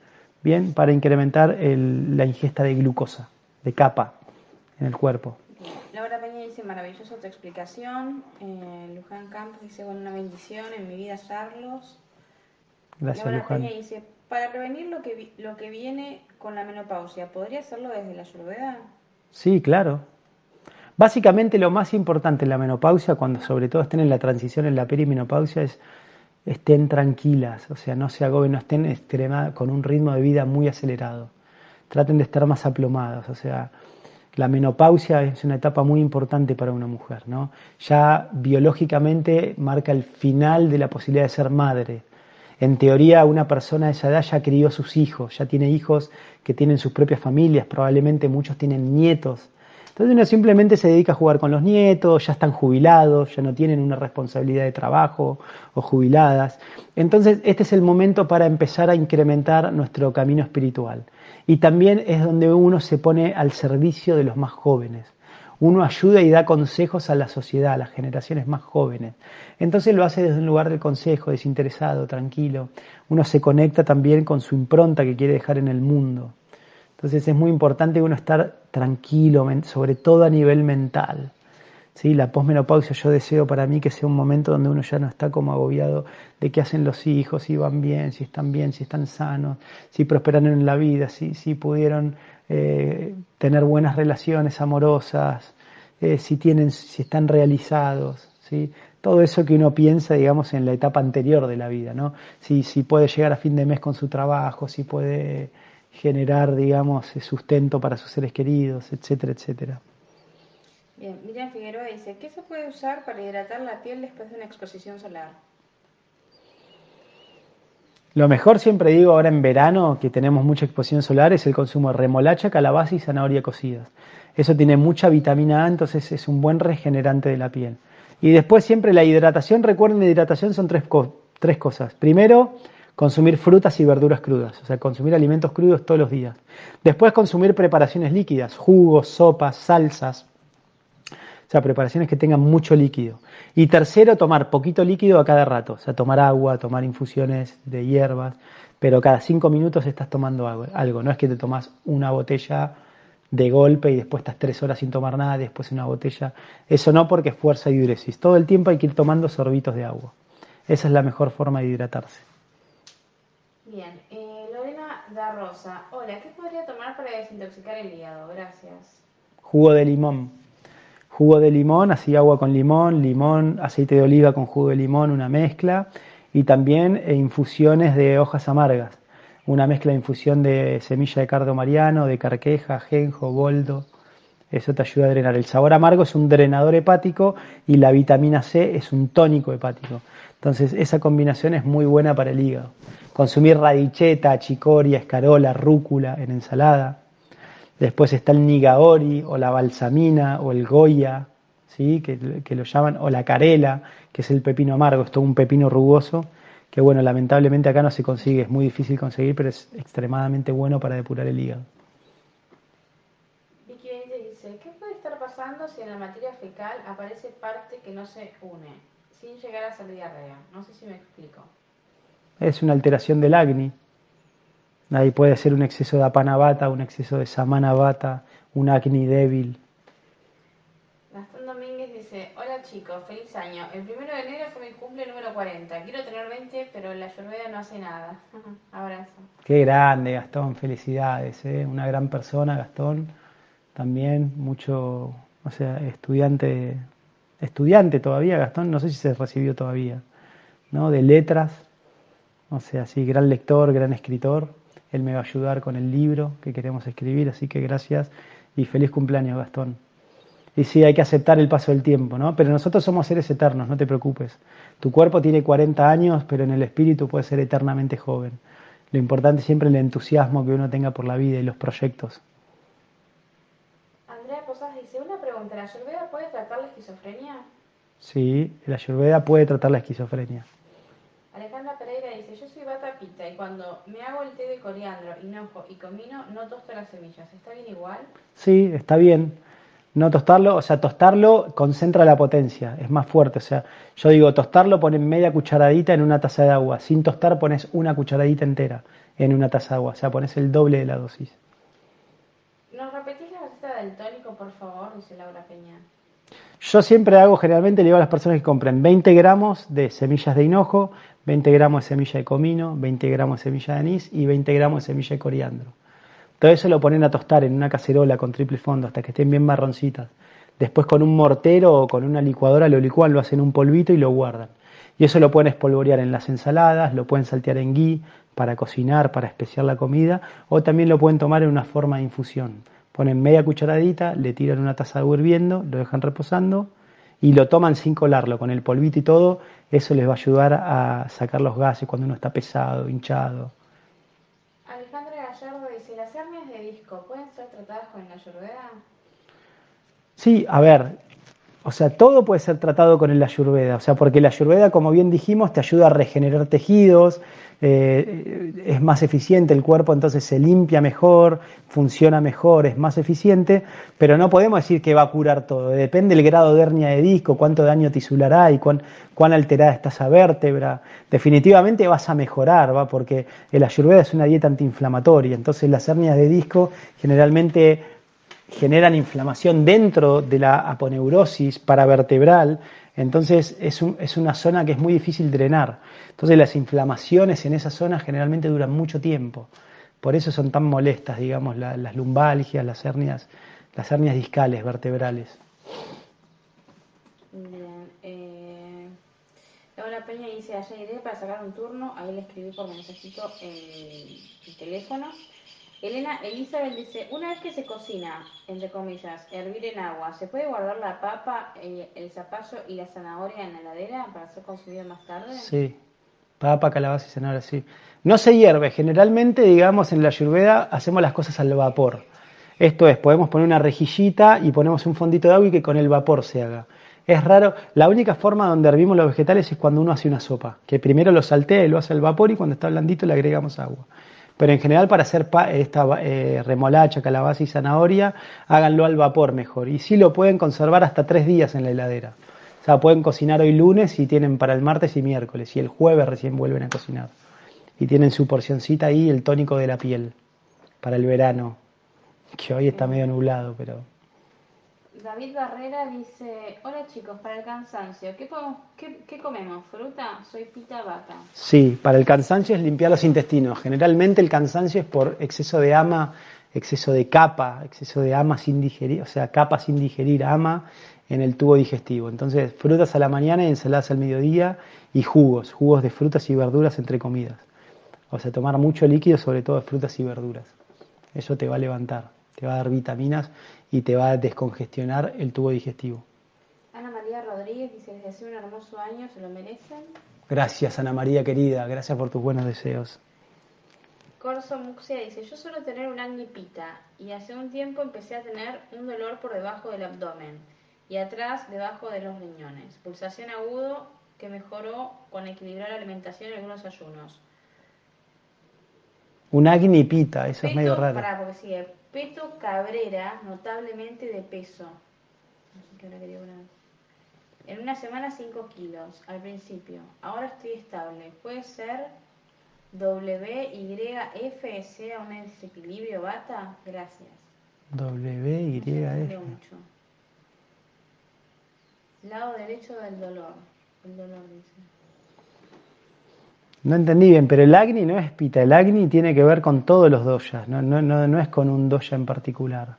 bien, para incrementar la ingesta de glucosa, de capa en el cuerpo. Laura Peña dice, maravillosa tu explicación. Eh, Luján Campos dice, bueno, una bendición en mi vida, Carlos. Gracias, Laura Luján. Peña dice, para prevenir lo que, lo que viene con la menopausia, ¿podría hacerlo desde la ayurveda? Sí, claro. Básicamente lo más importante en la menopausia, cuando sobre todo estén en la transición en la perimenopausia, es estén tranquilas, o sea, no se agoben, no estén extrema, con un ritmo de vida muy acelerado. Traten de estar más aplomados, o sea, la menopausia es una etapa muy importante para una mujer, ¿no? Ya biológicamente marca el final de la posibilidad de ser madre. En teoría, una persona de esa edad ya crió sus hijos, ya tiene hijos que tienen sus propias familias, probablemente muchos tienen nietos entonces uno simplemente se dedica a jugar con los nietos, ya están jubilados, ya no tienen una responsabilidad de trabajo o jubiladas. Entonces este es el momento para empezar a incrementar nuestro camino espiritual. Y también es donde uno se pone al servicio de los más jóvenes. Uno ayuda y da consejos a la sociedad, a las generaciones más jóvenes. Entonces lo hace desde un lugar de consejo, desinteresado, tranquilo. Uno se conecta también con su impronta que quiere dejar en el mundo. Entonces es muy importante uno estar tranquilo, sobre todo a nivel mental. ¿Sí? La posmenopausia yo deseo para mí que sea un momento donde uno ya no está como agobiado de qué hacen los hijos, si van bien, si están bien, si están sanos, si prosperan en la vida, si, si pudieron eh, tener buenas relaciones amorosas, eh, si, tienen, si están realizados. ¿sí? Todo eso que uno piensa, digamos, en la etapa anterior de la vida, ¿no? Si, si puede llegar a fin de mes con su trabajo, si puede generar, digamos, sustento para sus seres queridos, etcétera, etcétera. Bien, Miriam Figueroa dice, ¿qué se puede usar para hidratar la piel después de una exposición solar? Lo mejor siempre digo ahora en verano, que tenemos mucha exposición solar, es el consumo de remolacha, calabaza y zanahoria cocidas. Eso tiene mucha vitamina A, entonces es un buen regenerante de la piel. Y después siempre la hidratación, recuerden, la hidratación son tres, tres cosas. Primero, consumir frutas y verduras crudas, o sea, consumir alimentos crudos todos los días. Después consumir preparaciones líquidas, jugos, sopas, salsas, o sea, preparaciones que tengan mucho líquido. Y tercero, tomar poquito líquido a cada rato, o sea, tomar agua, tomar infusiones de hierbas, pero cada cinco minutos estás tomando algo, no es que te tomas una botella de golpe y después estás tres horas sin tomar nada, después una botella. Eso no porque es fuerza y diuresis. Todo el tiempo hay que ir tomando sorbitos de agua. Esa es la mejor forma de hidratarse. Bien, eh, Lorena da Rosa. Hola, ¿qué podría tomar para desintoxicar el hígado? Gracias. Jugo de limón. Jugo de limón, así agua con limón, limón, aceite de oliva con jugo de limón, una mezcla. Y también eh, infusiones de hojas amargas una mezcla de infusión de semilla de cardo mariano, de carqueja, ajenjo, boldo. Eso te ayuda a drenar. El sabor amargo es un drenador hepático y la vitamina C es un tónico hepático. Entonces esa combinación es muy buena para el hígado. Consumir radicheta, chicoria, escarola, rúcula en ensalada. Después está el nigaori o la balsamina o el goya, ¿sí? que, lo llaman, o la carela, que es el pepino amargo, es un pepino rugoso que bueno, lamentablemente acá no se consigue, es muy difícil conseguir, pero es extremadamente bueno para depurar el hígado. Vicky dice, ¿qué puede estar pasando si en la materia fecal aparece parte que no se une, sin llegar a ser diarrea? No sé si me explico. Es una alteración del acni. Ahí puede ser un exceso de apanavata, un exceso de samanavata, un acni débil. Gastón Domínguez dice, hola chicos, feliz año. El primero de enero fue mi cumple número 40. Quiero tener 20, pero la lluvia no hace nada. (laughs) Abrazo. Qué grande, Gastón, felicidades. ¿eh? Una gran persona, Gastón. También mucho, o sea, estudiante, estudiante todavía, Gastón, no sé si se recibió todavía, ¿no? De letras, o sea, sí, gran lector, gran escritor. Él me va a ayudar con el libro que queremos escribir, así que gracias y feliz cumpleaños, Gastón. Y sí, hay que aceptar el paso del tiempo, ¿no? Pero nosotros somos seres eternos, no te preocupes. Tu cuerpo tiene 40 años, pero en el espíritu puede ser eternamente joven. Lo importante es siempre el entusiasmo que uno tenga por la vida y los proyectos. Andrea Posas dice, una pregunta, ¿la ayurveda puede tratar la esquizofrenia? Sí, la ayurveda puede tratar la esquizofrenia. Alejandra Pereira dice, yo soy bata pita y cuando me hago el té de coriandro, hinojo y comino, no tosto las semillas. ¿Está bien igual? Sí, está bien. No tostarlo, o sea, tostarlo concentra la potencia, es más fuerte. O sea, yo digo, tostarlo pones media cucharadita en una taza de agua. Sin tostar pones una cucharadita entera en una taza de agua. O sea, pones el doble de la dosis. ¿Nos Yo siempre hago, generalmente le digo a las personas que compren 20 gramos de semillas de hinojo, 20 gramos de semilla de comino, 20 gramos de semilla de anís y 20 gramos de semilla de coriandro. Todo eso lo ponen a tostar en una cacerola con triple fondo hasta que estén bien marroncitas. Después con un mortero o con una licuadora lo licúan, lo hacen un polvito y lo guardan. Y eso lo pueden espolvorear en las ensaladas, lo pueden saltear en gui para cocinar, para especiar la comida, o también lo pueden tomar en una forma de infusión. Ponen media cucharadita, le tiran una taza de agua hirviendo, lo dejan reposando y lo toman sin colarlo, con el polvito y todo. Eso les va a ayudar a sacar los gases cuando uno está pesado, hinchado. ¿las hernias de disco pueden ser tratadas con la ayurveda? Sí, a ver, o sea, todo puede ser tratado con el ayurveda, o sea, porque la ayurveda, como bien dijimos, te ayuda a regenerar tejidos, eh, es más eficiente el cuerpo, entonces se limpia mejor, funciona mejor, es más eficiente, pero no podemos decir que va a curar todo. Depende del grado de hernia de disco, cuánto daño tisular hay, cuán, cuán alterada está esa vértebra. Definitivamente vas a mejorar, ¿va? porque el ayurveda es una dieta antiinflamatoria, entonces las hernias de disco generalmente generan inflamación dentro de la aponeurosis paravertebral, entonces es, es, una zona que es muy difícil drenar. Entonces las inflamaciones en esa zona generalmente duran mucho tiempo. Por eso son tan molestas, digamos, las lumbalgias, las hernias, las hernias discales vertebrales. Bien. Eh, Laura Peña dice, ayer para sacar un turno, ahí le escribí por mensajito el teléfono. Elena Elizabeth dice, una vez que se cocina, entre comillas, hervir en agua, ¿se puede guardar la papa, el, zapallo y la zanahoria en la heladera para ser consumido más tarde? Sí, papa, calabaza y zanahoria, sí. No se hierve, generalmente, digamos, en la ayurveda hacemos las cosas al vapor. Esto es, podemos poner una rejillita y ponemos un fondito de agua y que con el vapor se haga. Es raro, la única forma donde hervimos los vegetales es cuando uno hace una sopa, que primero lo saltea y lo hace al vapor y cuando está blandito le agregamos agua. Pero en general para hacer esta eh, remolacha, calabaza y zanahoria, háganlo al vapor mejor. Y sí lo pueden conservar hasta tres días en la heladera. O sea, pueden cocinar hoy lunes y tienen para el martes y miércoles. Y el jueves recién vuelven a cocinar. Y tienen su porcioncita ahí, el tónico de la piel, para el verano. que hoy está medio nublado, pero... David Barrera dice, hola chicos, para el cansancio, ¿qué, qué, comemos? ¿Fruta? Soy pita vaca. Sí, para el cansancio es limpiar los intestinos. Generalmente el cansancio es por exceso de ama, exceso de capa, exceso de ama sin digerir, o sea, capa sin digerir ama en el tubo digestivo. Entonces, frutas a la mañana y ensaladas al mediodía y jugos, jugos de frutas y verduras entre comidas. O sea, tomar mucho líquido, sobre todo de frutas y verduras. Eso te va a levantar, te va a dar vitaminas y te va a descongestionar el tubo digestivo. Ana María Rodríguez dice, desde hace un hermoso año se lo merecen. Gracias, Ana María querida, gracias por tus buenos deseos. Corso Muxia dice, yo suelo tener una agnipita y hace un tiempo empecé a tener un dolor por debajo del abdomen y atrás debajo de los riñones. Pulsación agudo que mejoró con equilibrar la alimentación y algunos ayunos. Un agnipita, eso es medio raro. Pará, porque sigue. Peto Cabrera, notablemente de peso. En una semana 5 kilos, al principio. Ahora estoy estable. Puede ser WYF sea un desequilibrio bata. Gracias. WYF. Lado derecho del dolor. El dolor dice. No entendí bien, pero el Agni no es pita, el Agni tiene que ver con todos los doyas, no, no, no, no es con un doya en particular.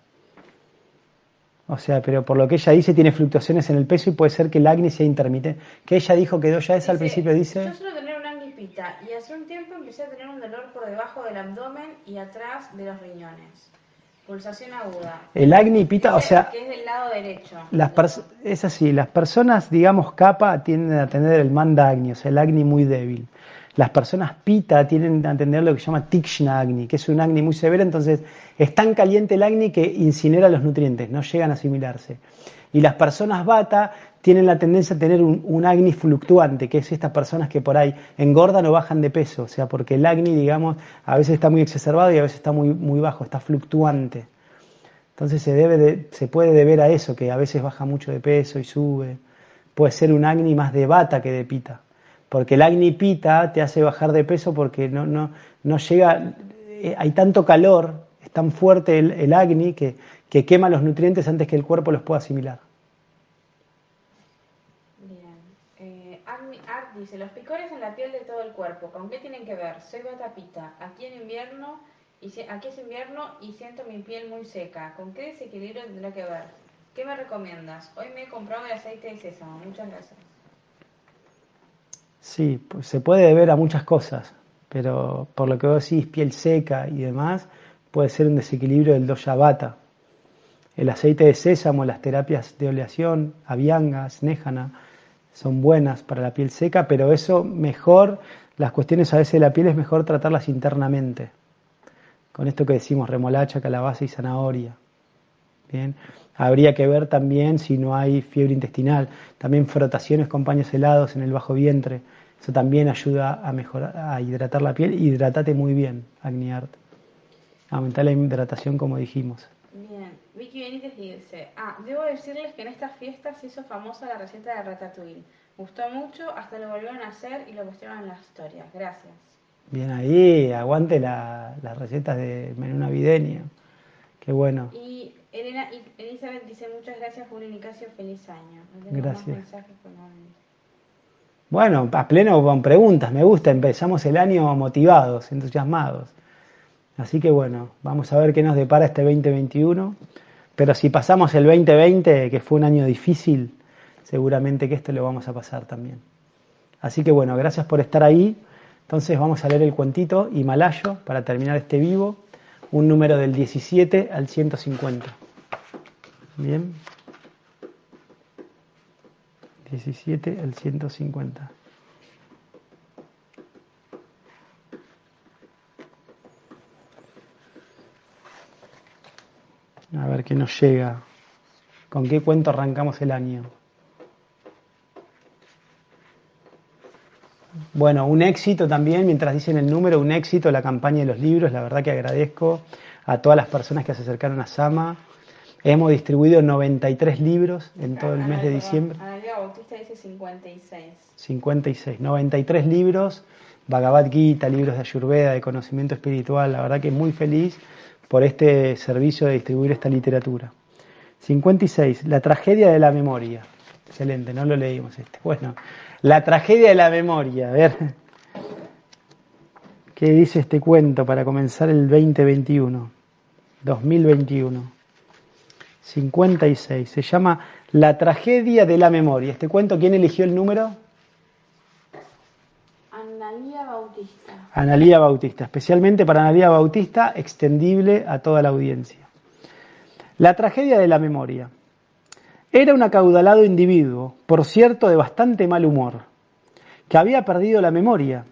O sea, pero por lo que ella dice, tiene fluctuaciones en el peso y puede ser que el Agni sea intermitente. Que ella dijo que doya es al principio, dice. Yo suelo tener un Agni pita y hace un tiempo empecé a tener un dolor por debajo del abdomen y atrás de los riñones. Pulsación aguda. El Agni pita, o sea. Que es del lado derecho. Las es así, las personas, digamos, capa tienden a tener el manda Agni, o sea, el Agni muy débil. Las personas pita tienen a entender lo que se llama tikshna agni, que es un agni muy severo, entonces es tan caliente el agni que incinera los nutrientes, no llegan a asimilarse. Y las personas bata tienen la tendencia a tener un, agni fluctuante, que es estas personas que por ahí engordan o bajan de peso, o sea, porque el agni, digamos, a veces está muy exacerbado y a veces está muy, muy bajo, está fluctuante. Entonces se, debe se puede deber a eso, que a veces baja mucho de peso y sube. Puede ser un agni más de bata que de pita porque el Agni Pita te hace bajar de peso porque no, no, no llega, eh, hay tanto calor, es tan fuerte el, Agni que, que, quema los nutrientes antes que el cuerpo los pueda asimilar. Bien. Eh, dice, los picores en la piel de todo el cuerpo, ¿con qué tienen que ver? Soy Pita, aquí en invierno, y aquí es invierno y siento mi piel muy seca. ¿Con qué desequilibrio tendrá que ver? ¿Qué me recomiendas? Hoy me he comprado el aceite de sésamo. Muchas gracias. Sí, pues se puede deber a muchas cosas, pero por lo que vos decís, piel seca y demás, puede ser un desequilibrio del doya bata. El aceite de sésamo, las terapias de oleación, avianga, snéjana, son buenas para la piel seca, pero eso mejor, las cuestiones a veces de la piel es mejor tratarlas internamente. Con esto que decimos remolacha, calabaza y zanahoria. Bien. Habría que ver también si no hay fiebre intestinal, también frotaciones con paños helados en el bajo vientre. Eso también ayuda a mejorar, a hidratar la piel. Hidratate muy bien, Agniart. Aumentar la hidratación como dijimos. Bien. Vicky Benítez dice, ah, debo decirles que en estas fiestas se hizo famosa la receta de ratatouille. Gustó mucho, hasta lo volvieron a hacer y lo mostraron en las historias. Gracias. Bien ahí, aguante las recetas de menú navideño. Qué bueno. Y Elena, Elizabeth dice muchas gracias por Nicasio, feliz año. gracias. Bueno, a pleno con preguntas, me gusta, empezamos el año motivados, entusiasmados. Así que bueno, vamos a ver qué nos depara este 2021. Pero si pasamos el 2020, que fue un año difícil, seguramente que esto lo vamos a pasar también. Así que bueno, gracias por estar ahí. Entonces vamos a leer el cuentito Himalayo para terminar este vivo, un número del 17 al 150. Bien. 17 al 150. A ver qué nos llega. ¿Con qué cuento arrancamos el año? Bueno, un éxito también, mientras dicen el número, un éxito la campaña de los libros. La verdad que agradezco a todas las personas que se acercaron a Sama Hemos distribuido 93 libros en todo el mes de diciembre. Analia Bautista dice 56. 56, 93 libros, Bhagavad Gita, libros de Ayurveda, de conocimiento espiritual. La verdad que muy feliz por este servicio de distribuir esta literatura. 56. La tragedia de la memoria. Excelente, no lo leímos este. Bueno, la tragedia de la memoria. A ver, ¿qué dice este cuento para comenzar el 2021? 2021. 56. Se llama La tragedia de la memoria. Este cuento, ¿quién eligió el número? Analía Bautista. Analía Bautista, especialmente para Analía Bautista, extendible a toda la audiencia. La tragedia de la memoria. Era un acaudalado individuo, por cierto de bastante mal humor, que había perdido la memoria.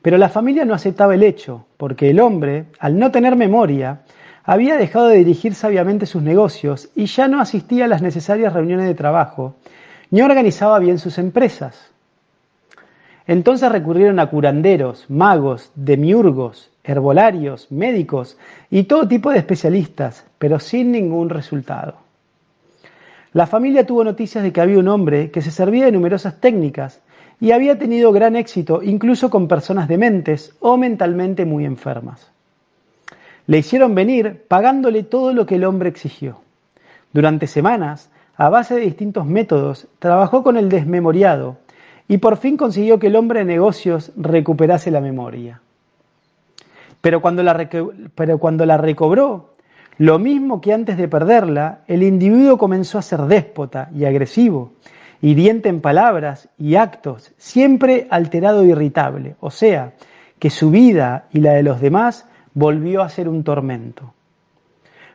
Pero la familia no aceptaba el hecho, porque el hombre, al no tener memoria, había dejado de dirigir sabiamente sus negocios y ya no asistía a las necesarias reuniones de trabajo, ni organizaba bien sus empresas. Entonces recurrieron a curanderos, magos, demiurgos, herbolarios, médicos y todo tipo de especialistas, pero sin ningún resultado. La familia tuvo noticias de que había un hombre que se servía de numerosas técnicas y había tenido gran éxito incluso con personas dementes o mentalmente muy enfermas. Le hicieron venir pagándole todo lo que el hombre exigió. Durante semanas, a base de distintos métodos, trabajó con el desmemoriado y por fin consiguió que el hombre de negocios recuperase la memoria. Pero cuando la, pero cuando la recobró, lo mismo que antes de perderla, el individuo comenzó a ser déspota y agresivo, hiriente en palabras y actos, siempre alterado e irritable, o sea, que su vida y la de los demás volvió a ser un tormento.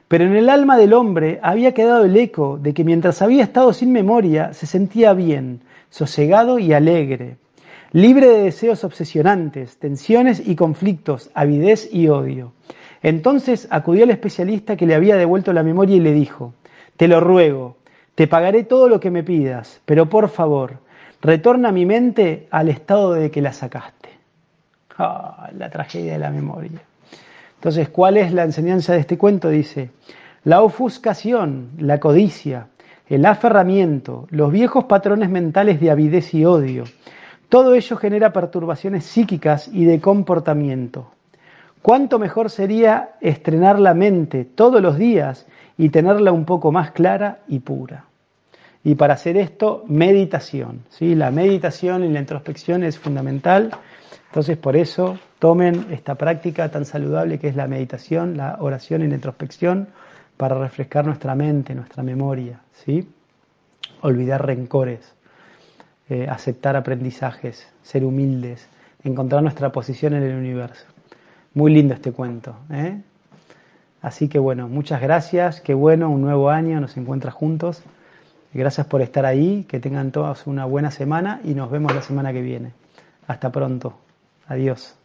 Pero en el alma del hombre había quedado el eco de que mientras había estado sin memoria se sentía bien, sosegado y alegre, libre de deseos obsesionantes, tensiones y conflictos, avidez y odio. Entonces acudió al especialista que le había devuelto la memoria y le dijo, te lo ruego, te pagaré todo lo que me pidas, pero por favor, retorna mi mente al estado de que la sacaste. Ah, la tragedia de la memoria. Entonces, ¿cuál es la enseñanza de este cuento? Dice, la ofuscación, la codicia, el aferramiento, los viejos patrones mentales de avidez y odio, todo ello genera perturbaciones psíquicas y de comportamiento. ¿Cuánto mejor sería estrenar la mente todos los días y tenerla un poco más clara y pura? Y para hacer esto, meditación. ¿sí? La meditación y la introspección es fundamental. Entonces, por eso tomen esta práctica tan saludable que es la meditación, la oración la introspección para refrescar nuestra mente, nuestra memoria, ¿sí? Olvidar rencores, eh, aceptar aprendizajes, ser humildes, encontrar nuestra posición en el universo. Muy lindo este cuento, ¿eh? Así que bueno, muchas gracias, qué bueno, un nuevo año, nos encuentra juntos. Gracias por estar ahí, que tengan todos una buena semana y nos vemos la semana que viene. Hasta pronto. Adiós.